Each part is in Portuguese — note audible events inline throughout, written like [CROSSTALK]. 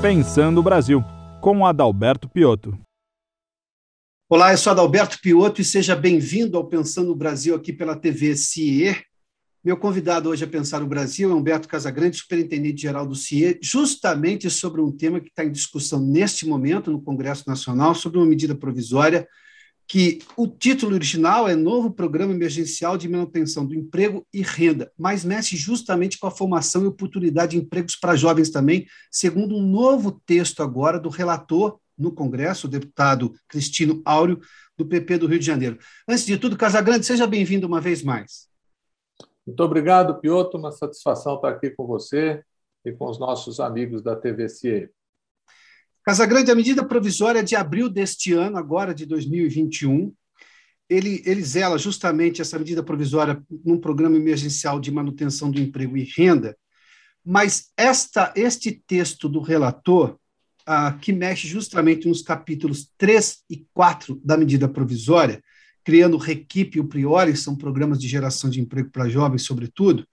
Pensando o Brasil, com Adalberto Piotto. Olá, eu sou Adalberto Piotto e seja bem-vindo ao Pensando o Brasil aqui pela TV CIE. Meu convidado hoje a Pensar o Brasil é Humberto Casagrande, superintendente-geral do CIE, justamente sobre um tema que está em discussão neste momento no Congresso Nacional, sobre uma medida provisória que o título original é Novo Programa Emergencial de Manutenção do Emprego e Renda, mas mexe justamente com a formação e oportunidade de empregos para jovens também, segundo um novo texto agora do relator no Congresso, o deputado Cristino Áureo, do PP do Rio de Janeiro. Antes de tudo, Casagrande, seja bem-vindo uma vez mais. Muito obrigado, Piotr. Uma satisfação estar aqui com você e com os nossos amigos da TVCE. Casagrande, a medida provisória de abril deste ano, agora de 2021, ele, ele zela justamente essa medida provisória num programa emergencial de manutenção do emprego e renda, mas esta, este texto do relator, ah, que mexe justamente nos capítulos 3 e 4 da medida provisória, criando o Requipe e o Priori, são programas de geração de emprego para jovens, sobretudo,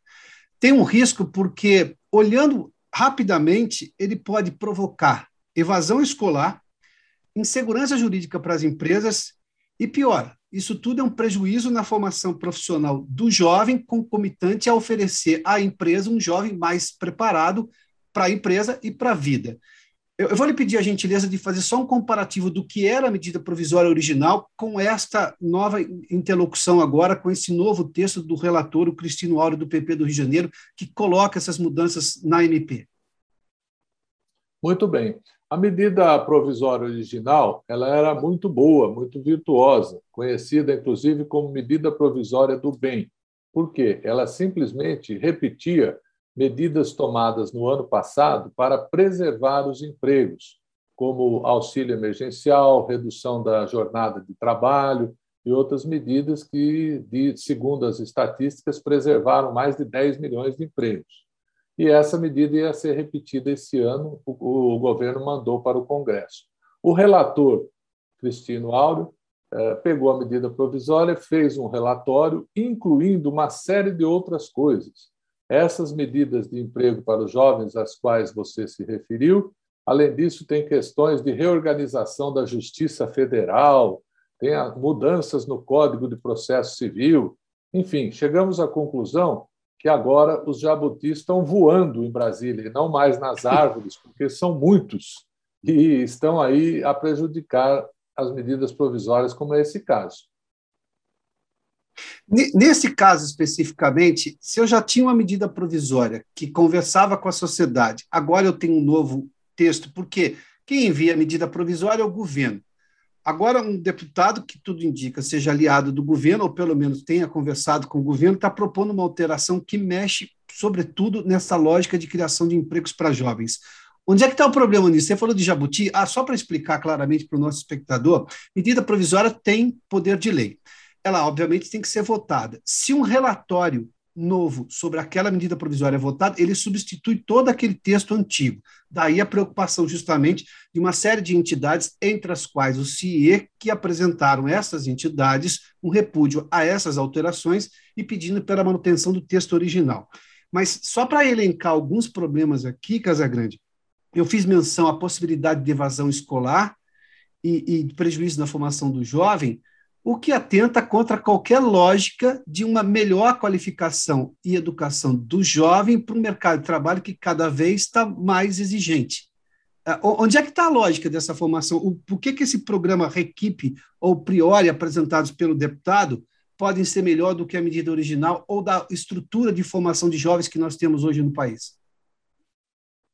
tem um risco porque, olhando rapidamente, ele pode provocar evasão escolar, insegurança jurídica para as empresas e, pior, isso tudo é um prejuízo na formação profissional do jovem, concomitante a oferecer à empresa um jovem mais preparado para a empresa e para a vida. Eu, eu, vou lhe pedir a gentileza de fazer só um comparativo do que era a medida provisória original com esta nova interlocução agora, com esse novo texto do relator, o Cristino Áureo, do PP do Rio de Janeiro, que coloca essas mudanças na MP. Muito bem. A medida provisória original ela era muito boa, muito virtuosa, conhecida inclusive como medida provisória do bem. Por quê? Ela simplesmente repetia medidas tomadas no ano passado para preservar os empregos, como auxílio emergencial, redução da jornada de trabalho e outras medidas que, segundo as estatísticas, preservaram mais de 10 milhões de empregos e essa medida ia ser repetida esse ano, o, o governo mandou para o Congresso. O relator, Cristino Áureo, eh, pegou a medida provisória, fez um relatório, incluindo uma série de outras coisas. Essas medidas de emprego para os jovens, às quais você se referiu, além disso, tem questões de reorganização da Justiça Federal, tem mudanças no Código de Processo Civil. Enfim, chegamos à conclusão que agora os jabutis estão voando em Brasília, e não mais nas [LAUGHS] árvores, porque são muitos e estão aí a prejudicar as medidas provisórias, como é esse caso. Nesse caso especificamente, se eu já tinha uma medida provisória que conversava com a sociedade, agora eu tenho um novo texto, porque quem envia a medida provisória é o governo. Agora, um deputado que tudo indica seja aliado do governo, ou pelo menos tenha conversado com o governo, está propondo uma alteração que mexe, sobretudo, nessa lógica de criação de empregos para jovens. Onde é que está o problema nisso? Você falou de Jabuti. Ah, só para explicar claramente para o nosso espectador, medida provisória tem poder de lei. Ela, obviamente, tem que ser votada. Se um relatório novo sobre aquela medida provisória votada, ele substitui todo aquele texto antigo. Daí a preocupação, justamente, de uma série de entidades, entre as quais o CIE, que apresentaram essas entidades um repúdio a essas alterações e pedindo pela manutenção do texto original. Mas só para elencar alguns problemas aqui, Casagrande, eu fiz menção à possibilidade de evasão escolar e, e prejuízo na formação do jovem, o que atenta contra qualquer lógica de uma melhor qualificação e educação do jovem para um mercado de trabalho que cada vez está mais exigente. É, onde é que está a lógica dessa formação? por que, que esse programa Requipe ou Priori apresentados pelo deputado podem ser melhor do que a medida original ou da estrutura de formação de jovens que nós temos hoje no país?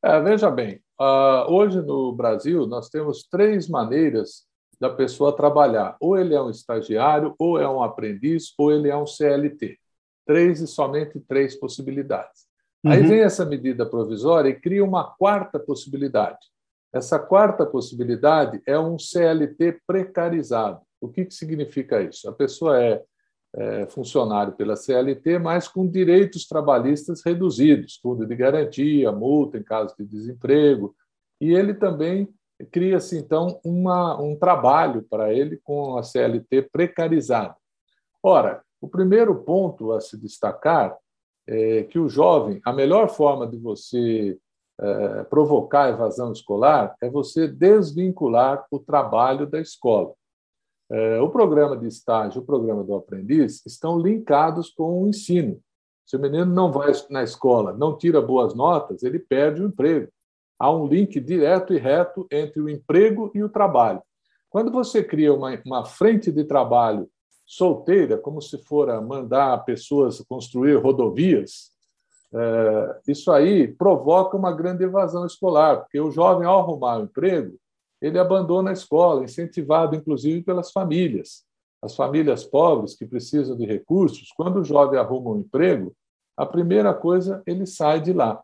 É, veja bem, uh, hoje no Brasil nós temos três maneiras da pessoa trabalhar. Ou ele é um estagiário, ou é um aprendiz, ou ele é um CLT. Três e somente três possibilidades. Uhum. Aí vem essa medida provisória e cria uma quarta possibilidade. Essa quarta possibilidade é um CLT precarizado. O que, que significa isso? A pessoa é, é funcionário pela CLT, mas com direitos trabalhistas reduzidos, fundo de garantia, multa em caso de desemprego, e ele também cria-se, então, uma, um trabalho para ele com a CLT precarizada. Ora, o primeiro ponto a se destacar é que o jovem, a melhor forma de você é, provocar evasão escolar é você desvincular o trabalho da escola. É, o programa de estágio, o programa do aprendiz, estão linkados com o ensino. Se o menino não vai na escola, não tira boas notas, ele perde o emprego. Há um link direto e reto entre o emprego e o trabalho. Quando você cria uma, uma frente de trabalho solteira, como se for mandar pessoas construir rodovias, é, isso aí provoca uma grande evasão escolar, porque o jovem, ao arrumar um emprego, ele abandona a escola, incentivado inclusive pelas famílias. As famílias pobres que precisam de recursos, quando o jovem arruma um emprego, a primeira coisa ele sai de lá.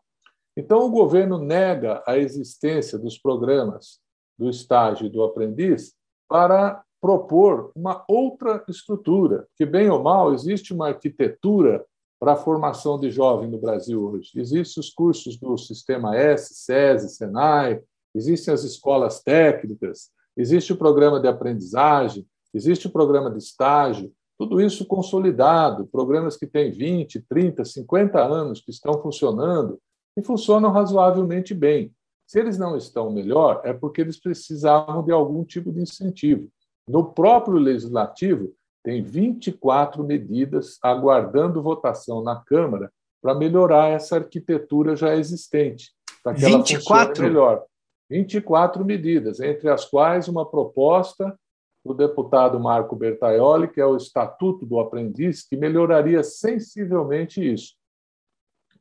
Então o governo nega a existência dos programas do estágio e do aprendiz para propor uma outra estrutura, que bem ou mal existe uma arquitetura para a formação de jovem no Brasil hoje. Existem os cursos do Sistema S, SESI, SENAI, existem as escolas técnicas, existe o programa de aprendizagem, existe o programa de estágio, tudo isso consolidado, programas que têm 20, 30, 50 anos que estão funcionando e funcionam razoavelmente bem. Se eles não estão melhor, é porque eles precisavam de algum tipo de incentivo. No próprio legislativo, tem 24 medidas aguardando votação na Câmara para melhorar essa arquitetura já existente, para que 24? ela melhor. 24 medidas, entre as quais uma proposta do deputado Marco Bertaioli, que é o Estatuto do Aprendiz, que melhoraria sensivelmente isso.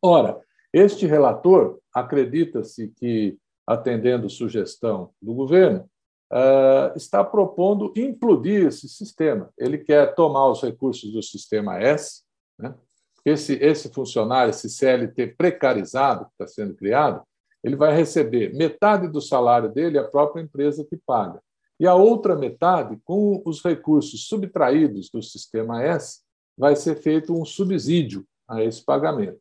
Ora, este relator acredita-se que, atendendo sugestão do governo, uh, está propondo implodir esse sistema. Ele quer tomar os recursos do sistema S, né? esse, esse funcionário, esse CLT precarizado que está sendo criado, ele vai receber metade do salário dele, a própria empresa que paga. E a outra metade, com os recursos subtraídos do sistema S, vai ser feito um subsídio a esse pagamento.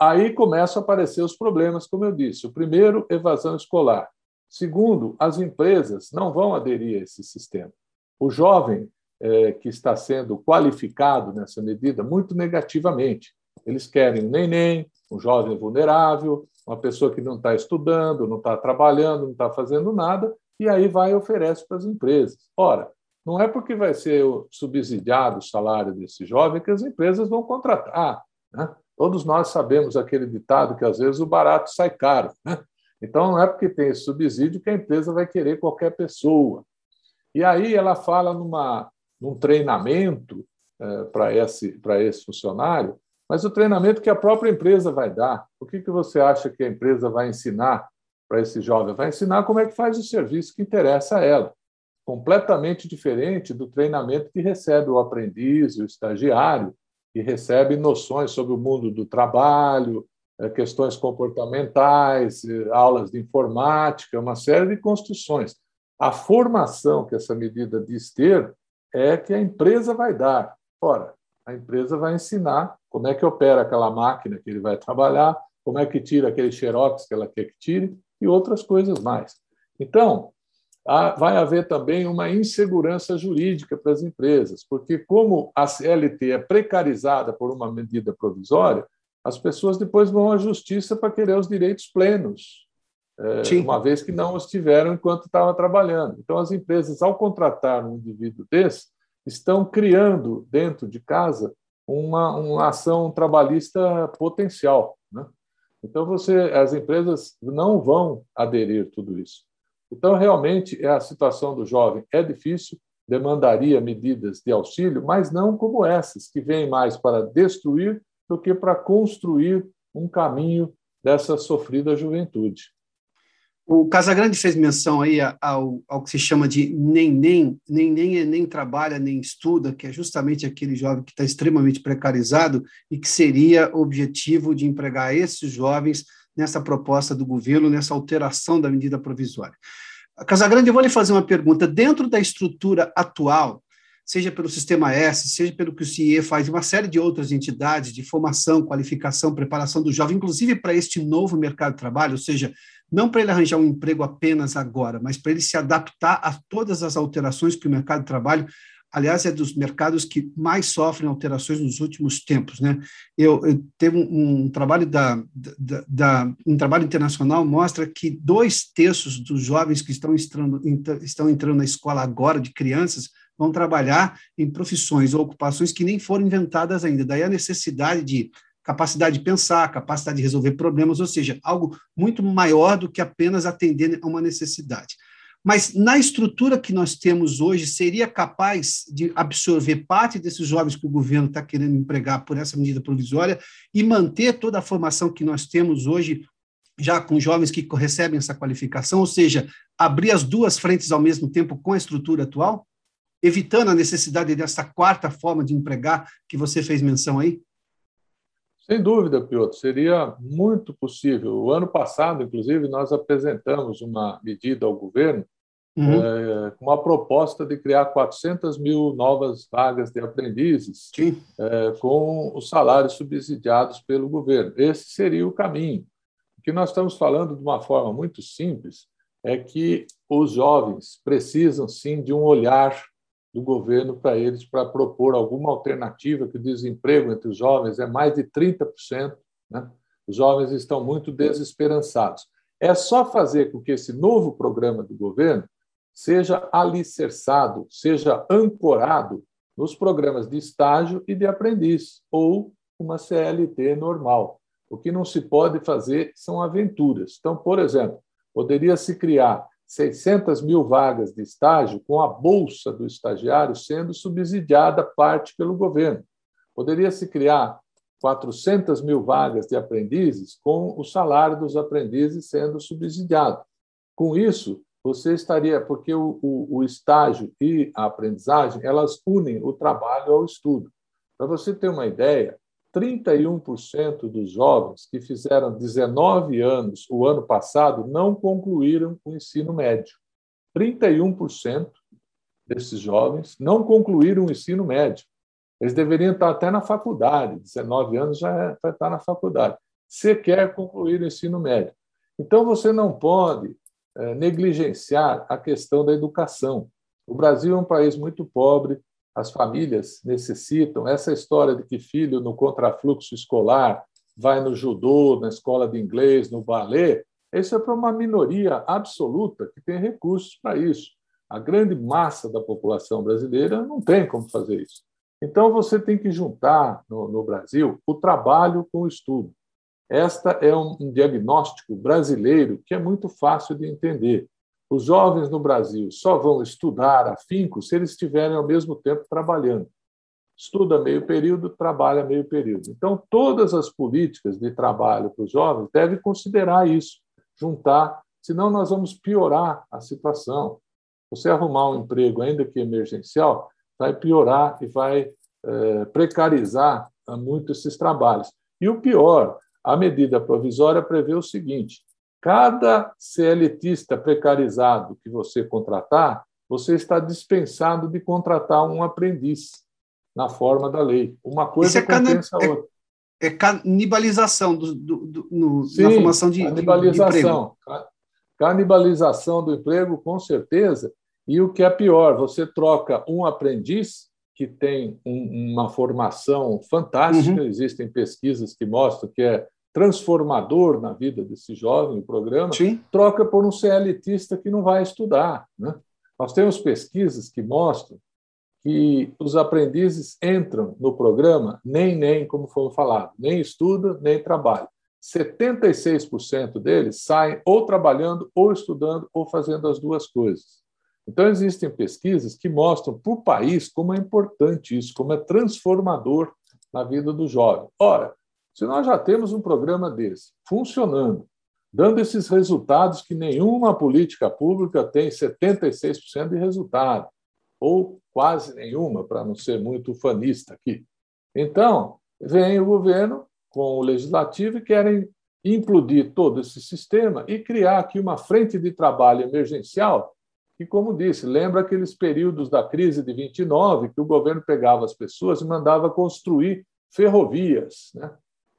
Aí começam a aparecer os problemas, como eu disse. O primeiro, evasão escolar. Segundo, as empresas não vão aderir a esse sistema. O jovem é, que está sendo qualificado nessa medida muito negativamente. Eles querem um neném, um jovem vulnerável, uma pessoa que não está estudando, não está trabalhando, não está fazendo nada, e aí vai e oferece para as empresas. Ora, não é porque vai ser subsidiado o salário desse jovem que as empresas vão contratar. Né? Todos nós sabemos aquele ditado que às vezes o barato sai caro. Né? Então, não é porque tem esse subsídio que a empresa vai querer qualquer pessoa. E aí ela fala numa, num treinamento é, para esse, esse funcionário mas o treinamento que a própria empresa vai dar. O que, que você acha que a empresa vai ensinar para esse jovem? Vai ensinar como é que faz o serviço que interessa a ela. Completamente diferente do treinamento que recebe o aprendiz, o estagiário, que recebe noções sobre o mundo do trabalho, eh, questões comportamentais, eh, aulas de informática, uma série de construções. A formação que essa medida diz ter é que a empresa vai dar. Ora, a empresa vai ensinar como é que opera aquela máquina que ele vai trabalhar, como é que tira aquele xerox que ela quer que tire e outras coisas mais. Então, vai haver também uma insegurança jurídica para as empresas, porque como a CLT é precarizada por uma medida provisória, as pessoas depois vão à justiça para querer os direitos plenos, é, uma vez que não os tiveram enquanto estava trabalhando. Então, as empresas, ao contratar um indivíduo desse, estão criando dentro de casa uma, uma ação trabalhista potencial. Né? Então, você, as empresas não vão aderir tudo isso. Então, realmente, a situação do jovem é difícil, demandaria medidas de auxílio, mas não como essas, que vêm mais para destruir do que para construir um caminho dessa sofrida juventude. O Casagrande fez menção aí ao, ao que se chama de nem-nem, nem-nem é nem trabalha, nem estuda, que é justamente aquele jovem que está extremamente precarizado e que seria objetivo de empregar esses jovens nessa proposta do governo, nessa alteração da medida provisória. Casagrande, eu vou lhe fazer uma pergunta. Dentro da estrutura atual, seja pelo Sistema S, seja pelo que o CIE faz, uma série de outras entidades de formação, qualificação, preparação do jovem, inclusive para este novo mercado de trabalho, ou seja, não para ele arranjar um emprego apenas agora, mas para ele se adaptar a todas as alterações que o mercado de trabalho aliás, é dos mercados que mais sofrem alterações nos últimos tempos. Né? Eu, eu teve um, um trabalho da, da, da, um trabalho internacional mostra que dois terços dos jovens que estão entrando, estão entrando na escola agora, de crianças, vão trabalhar em profissões ou ocupações que nem foram inventadas ainda. Daí a necessidade de capacidade de pensar, capacidade de resolver problemas, ou seja, algo muito maior do que apenas atender a uma necessidade. Mas na estrutura que nós temos hoje, seria capaz de absorver parte desses jovens que o governo está querendo empregar por essa medida provisória e manter toda a formação que nós temos hoje, já com jovens que recebem essa qualificação, ou seja, abrir as duas frentes ao mesmo tempo com a estrutura atual, evitando a necessidade dessa quarta forma de empregar que você fez menção aí? Sem dúvida, Piotr, seria muito possível. O ano passado, inclusive, nós apresentamos uma medida ao governo uhum. é, com uma proposta de criar 400 mil novas vagas de aprendizes é, com os salários subsidiados pelo governo. Esse seria o caminho. O que nós estamos falando de uma forma muito simples é que os jovens precisam, sim, de um olhar do governo para eles para propor alguma alternativa, que o desemprego entre os jovens é mais de 30%. Né? Os jovens estão muito desesperançados. É só fazer com que esse novo programa do governo seja alicerçado, seja ancorado nos programas de estágio e de aprendiz, ou uma CLT normal. O que não se pode fazer são aventuras. Então, por exemplo, poderia se criar 600 mil vagas de estágio, com a bolsa do estagiário sendo subsidiada parte pelo governo. Poderia se criar 400 mil vagas de aprendizes, com o salário dos aprendizes sendo subsidiado. Com isso, você estaria, porque o, o, o estágio e a aprendizagem elas unem o trabalho ao estudo. Para você ter uma ideia, 31% dos jovens que fizeram 19 anos o ano passado não concluíram o ensino médio. 31% desses jovens não concluíram o ensino médio. Eles deveriam estar até na faculdade, 19 anos já, é, está na faculdade, sequer concluir o ensino médio. Então, você não pode é, negligenciar a questão da educação. O Brasil é um país muito pobre, as famílias necessitam. Essa história de que filho no contrafluxo escolar vai no judô, na escola de inglês, no balé, isso é para uma minoria absoluta que tem recursos para isso. A grande massa da população brasileira não tem como fazer isso. Então, você tem que juntar no, no Brasil o trabalho com o estudo. Esta é um, diagnóstico brasileiro que é muito fácil de entender. Os jovens no Brasil só vão estudar afinco se eles estiverem ao mesmo tempo trabalhando. Estuda meio período, trabalha meio período. Então, todas as políticas de trabalho para os jovens devem considerar isso, juntar, senão nós vamos piorar a situação. Você arrumar um emprego, ainda que emergencial, vai piorar e vai é, precarizar muito esses trabalhos. E o pior, a medida provisória prevê o seguinte: Cada CLTista precarizado que você contratar, você está dispensado de contratar um aprendiz na forma da lei. Uma coisa é compensa a outra. É, é canibalização do, do, do no, Sim, na formação de, canibalização. De, canibalização do emprego, com certeza. E o que é pior, você troca um aprendiz que tem um, uma formação fantástica, uhum. existem pesquisas que mostram que é transformador na vida desse jovem, o programa, Sim. troca por um CLTista que não vai estudar. Né? Nós temos pesquisas que mostram que os aprendizes entram no programa nem, nem, como foi falado, nem estuda, nem trabalha. 76% deles saem ou trabalhando, ou estudando, ou fazendo as duas coisas. Então, existem pesquisas que mostram para o país como é importante isso, como é transformador na vida do jovem. Ora, se nós já temos um programa desse funcionando, dando esses resultados que nenhuma política pública tem 76% de resultado, ou quase nenhuma, para não ser muito fanista aqui. Então, vem o governo com o legislativo e querem implodir todo esse sistema e criar aqui uma frente de trabalho emergencial que, como disse, lembra aqueles períodos da crise de 29 que o governo pegava as pessoas e mandava construir ferrovias, né?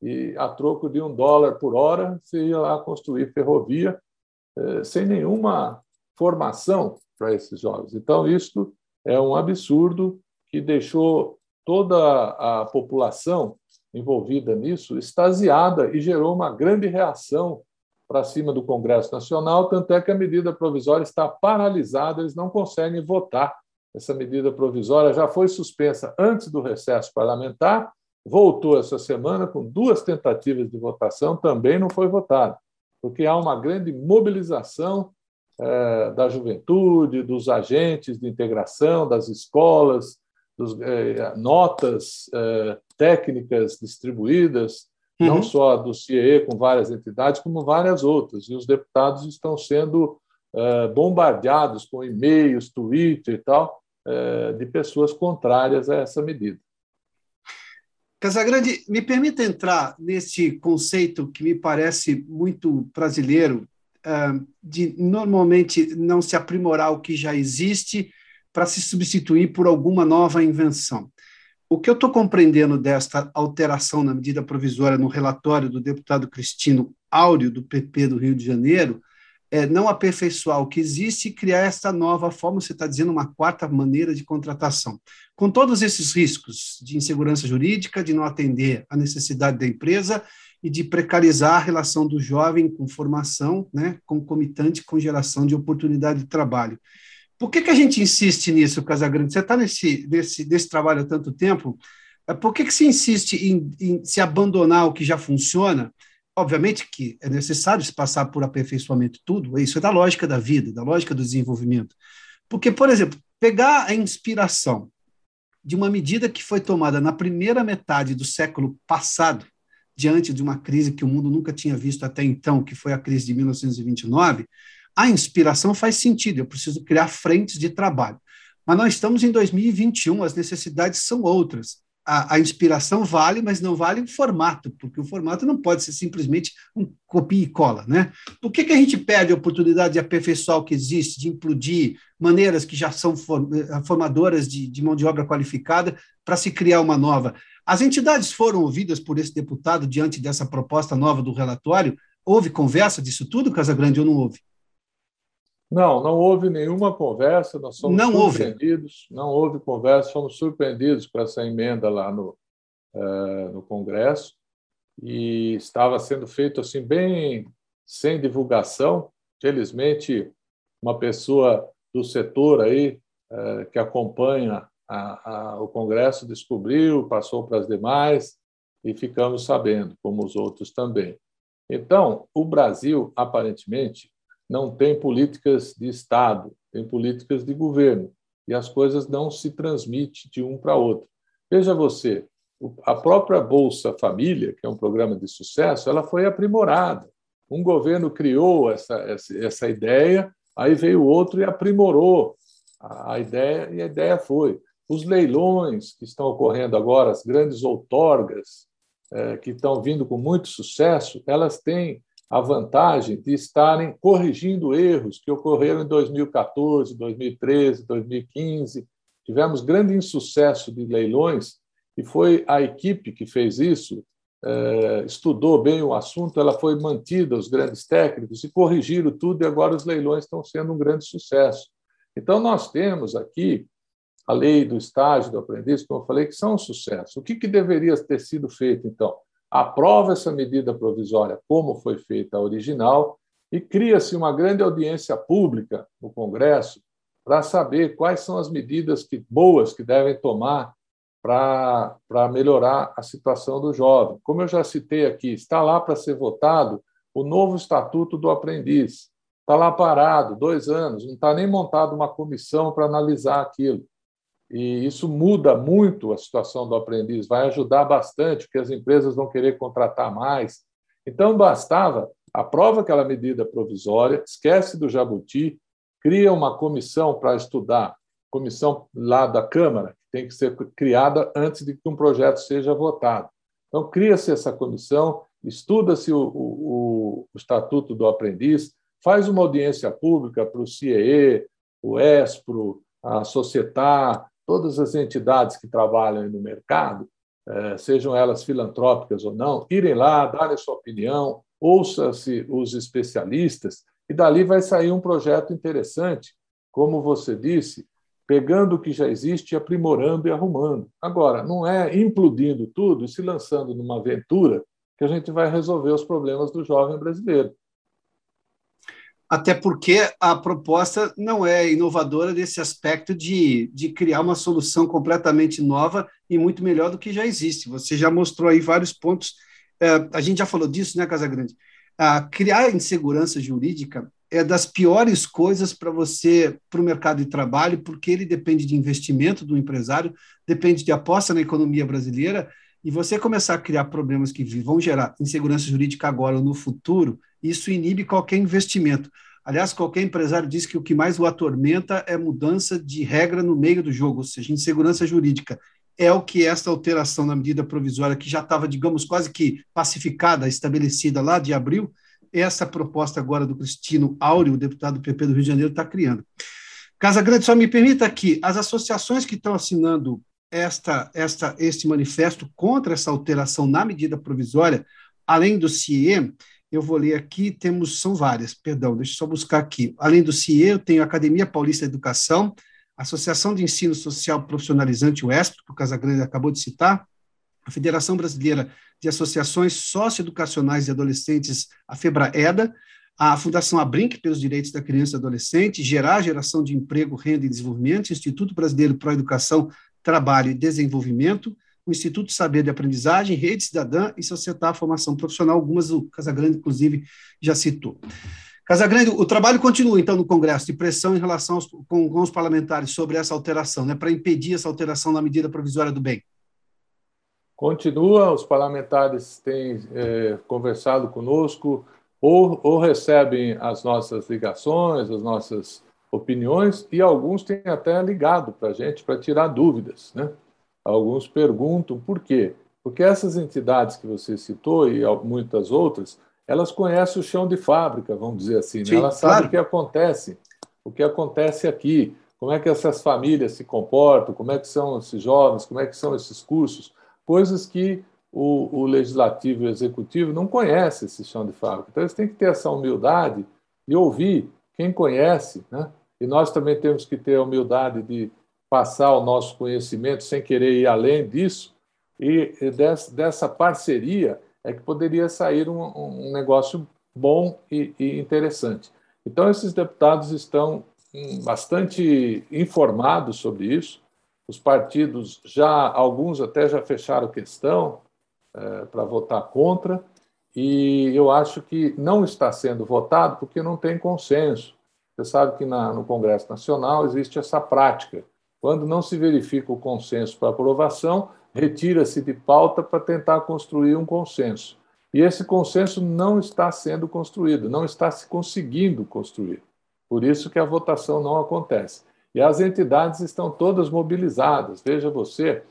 E a troco de um dólar por hora você ia lá construir ferrovia eh, sem nenhuma formação para esses jovens. Então, isso é um absurdo que deixou toda a população envolvida nisso extasiada e gerou uma grande reação para cima do Congresso Nacional, tanto é que a medida provisória está paralisada, eles não conseguem votar. Essa medida provisória já foi suspensa antes do recesso parlamentar, voltou essa semana com duas tentativas de votação, também não foi votada, porque há uma grande mobilização eh, da juventude, dos agentes de integração, das escolas, dos, eh, notas eh, técnicas distribuídas, uhum. não só do CIE com várias entidades, como várias outras. E os deputados estão sendo bombardeados com e-mails, Twitter e tal, de pessoas contrárias a essa medida. Casagrande, me permita entrar nesse conceito que me parece muito brasileiro, uh, de normalmente não se aprimorar o que já existe para se substituir por alguma nova invenção. O que eu estou compreendendo desta alteração na medida provisória no relatório do deputado Cristino Áureo, do PP do Rio de Janeiro, é não aperfeiçoar o que existe e criar esta nova forma, você está dizendo, uma quarta maneira de contratação. Com todos esses riscos de insegurança jurídica, de não atender à necessidade da empresa e de precarizar a relação do jovem com formação, né, concomitante com geração de oportunidade de trabalho. Por que, que a gente insiste nisso, Casagrande? Você está nesse, nesse, nesse trabalho há tanto tempo, por que, que se insiste em, em se abandonar o que já funciona? Obviamente que é necessário se passar por aperfeiçoamento tudo, isso é da lógica da vida, da lógica do desenvolvimento. Porque, por exemplo, pegar a inspiração de uma medida que foi tomada na primeira metade do século passado, diante de uma crise que o mundo nunca tinha visto até então, que foi a crise de 1929, a inspiração faz sentido, eu preciso criar frentes de trabalho. Mas nós estamos em 2021, as necessidades são outras. A, a, inspiração vale, mas não vale o formato, porque o formato não pode ser simplesmente um copia e cola. Né? Por que, que a gente perde a oportunidade de aperfeiçoar o que existe, de implodir maneiras que já são eh, formadoras de, de mão de obra qualificada para se criar uma nova? As entidades foram ouvidas por esse deputado diante dessa proposta nova do relatório? Houve conversa disso tudo, Casagrande, ou não houve? Não, não houve nenhuma conversa, nós somos não surpreendidos, houve. não houve conversa, fomos surpreendidos com essa emenda lá no, uh, no Congresso e estava sendo feito assim bem sem divulgação. Felizmente, uma pessoa do setor aí uh, que acompanha a, a, o Congresso descobriu, passou para as demais e ficamos sabendo, como os outros também. Então, o Brasil, aparentemente, não tem políticas de Estado, tem políticas de governo, e as coisas não se transmitem de um para outro. Veja você, a própria Bolsa Família, que é um programa de sucesso, ela foi aprimorada. Um governo criou essa, essa, essa ideia, aí veio outro e aprimorou a, a ideia, e a ideia foi. Os leilões que estão ocorrendo agora, as grandes outorgas, é, que estão vindo com muito sucesso, elas têm a vantagem de estarem corrigindo erros que ocorreram em 2014, 2013, 2015. Tivemos grande insucesso de leilões e foi a equipe que fez isso, é, estudou bem o assunto, ela foi mantida, os grandes técnicos, e corrigiram tudo, e agora os leilões estão sendo um grande sucesso. Então, nós temos aqui a lei do estágio do aprendiz, como eu falei, que são um sucesso. O que, que deveria ter sido feito, então? Aprova essa medida provisória como foi feita a original e cria-se uma grande audiência pública no Congresso para saber quais são as medidas que, boas que devem tomar para melhorar a situação do jovem. Como eu já citei aqui, está lá para ser votado o novo Estatuto do Aprendiz. Está lá parado, dois anos, não está nem montada uma comissão para analisar aquilo. E isso muda muito a situação do aprendiz, vai ajudar bastante, porque as empresas vão querer contratar mais. Então, bastava, aprova aquela medida provisória, esquece do jabuti, cria uma comissão para estudar, comissão lá da Câmara, que tem que ser criada antes de que um projeto seja votado. Então, cria-se essa comissão, estuda-se o, o, o, Estatuto do Aprendiz, faz uma audiência pública para o CIE, o ESPRO, a Societar, todas as entidades que trabalham no mercado, eh, sejam elas filantrópicas ou não, irem lá, darem sua opinião, ouça-se os especialistas, e dali vai sair um projeto interessante, como você disse, pegando o que já existe, aprimorando e arrumando. Agora, não é implodindo tudo e se lançando numa aventura que a gente vai resolver os problemas do jovem brasileiro. Até porque a proposta não é inovadora nesse aspecto de, de criar uma solução completamente nova e muito melhor do que já existe. Você já mostrou aí vários pontos. É, a gente já falou disso, né, Casagrande? Ah, criar insegurança jurídica é das piores coisas para você, para o mercado de trabalho, porque ele depende de investimento do empresário, depende de aposta na economia brasileira, e você começar a criar problemas que vão gerar insegurança jurídica agora ou no futuro, isso inibe qualquer investimento. Aliás, qualquer empresário diz que o que mais o atormenta é mudança de regra no meio do jogo, ou seja, insegurança jurídica. É o que essa alteração na medida provisória, que já estava, digamos, quase que pacificada, estabelecida lá de abril, essa proposta agora do Cristino Áureo, deputado do PP do Rio de Janeiro, está criando. Casa Grande, só me permita aqui, as associações que estão assinando esta, esta, este manifesto contra essa alteração na medida provisória, além do CIE, eu vou ler aqui, temos, são várias, perdão, deixa eu só buscar aqui. Além do CIE, eu tenho a Academia Paulista de Educação, Associação de Ensino Social Profissionalizante, o ESP, que o Casagrande acabou de citar, a Federação Brasileira de Associações Socioeducacionais de Adolescentes, a FEBRAEDA, a Fundação Abrinq, pelos direitos da criança e adolescente, Gerar Geração de Emprego, Renda e Desenvolvimento, Instituto Brasileiro Pro Educação, Trabalho e Desenvolvimento, o Instituto Saber de Aprendizagem, Rede Cidadã e Societar Formação Profissional, algumas o Casagrande, inclusive, já citou. Casagrande, o trabalho continua, então, no Congresso, de pressão em relação aos, com, com os parlamentares sobre essa alteração, né, para impedir essa alteração na medida provisória do bem. Continua, os parlamentares têm é, conversado conosco, ou, ou, recebem as nossas ligações, as nossas opiniões, e alguns têm até ligado para a gente para tirar dúvidas. Né? Alguns perguntam por quê? Porque essas entidades que você citou e muitas outras, elas conhecem o chão de fábrica, vamos dizer assim, né? Sim, elas claro. sabem o que acontece, o que acontece aqui, como é que essas famílias se comportam, como é que são esses jovens, como é que são esses cursos coisas que o, o legislativo e o executivo não conhecem esse chão de fábrica. Então, eles têm que ter essa humildade de ouvir quem conhece, né? E nós também temos que ter a humildade de passar o nosso conhecimento sem querer ir além disso. E dessa parceria é que poderia sair um, negócio bom e, e interessante. Então, esses deputados estão hum, bastante informados sobre isso os partidos já, alguns até já fecharam questão é, para votar contra, e eu acho que não está sendo votado porque não tem consenso. Você sabe que na, no Congresso Nacional existe essa prática. Quando não se verifica o consenso para aprovação, retira-se de pauta para tentar construir um consenso. E esse consenso não está sendo construído, não está se conseguindo construir. Por isso que a votação não acontece. E as entidades estão todas mobilizadas. Veja você,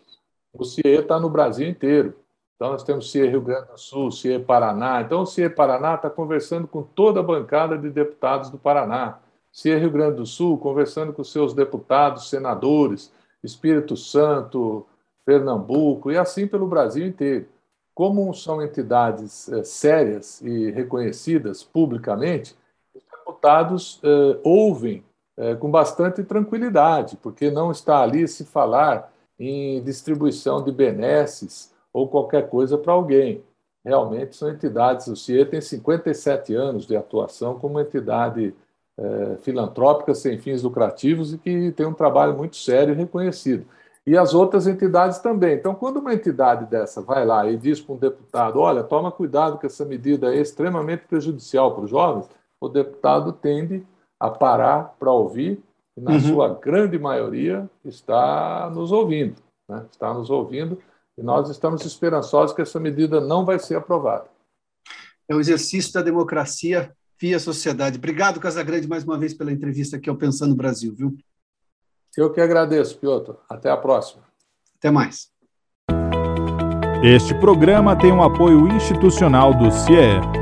o CIE está no Brasil inteiro. Então, nós temos CIE Rio Grande do Sul, CIE Paraná. Então, o CIE Paraná está conversando com toda a bancada de deputados do Paraná. CIE Rio Grande do Sul, conversando com seus deputados, senadores, Espírito Santo, Pernambuco, e assim pelo Brasil inteiro. Como são entidades é, sérias e reconhecidas publicamente, os deputados é, ouvem é, com bastante tranquilidade, porque não está ali se falar em distribuição de benesses ou qualquer coisa para alguém. Realmente são entidades, o CIE tem 57 anos de atuação como entidade é, filantrópica sem fins lucrativos e que tem um trabalho muito sério e reconhecido. E as outras entidades também. Então, quando uma entidade dessa vai lá e diz para um deputado: olha, toma cuidado que essa medida é extremamente prejudicial para os jovens, o deputado tende a parar para ouvir, e na uhum. sua grande maioria está nos ouvindo. Né? Está nos ouvindo e nós estamos esperançosos que essa medida não vai ser aprovada. É o exercício da democracia via sociedade. Obrigado, Casagrande, mais uma vez pela entrevista aqui ao Pensando Brasil, viu? Eu que agradeço, Piotr. Até a próxima. Até mais. Este programa tem um apoio institucional do CIE.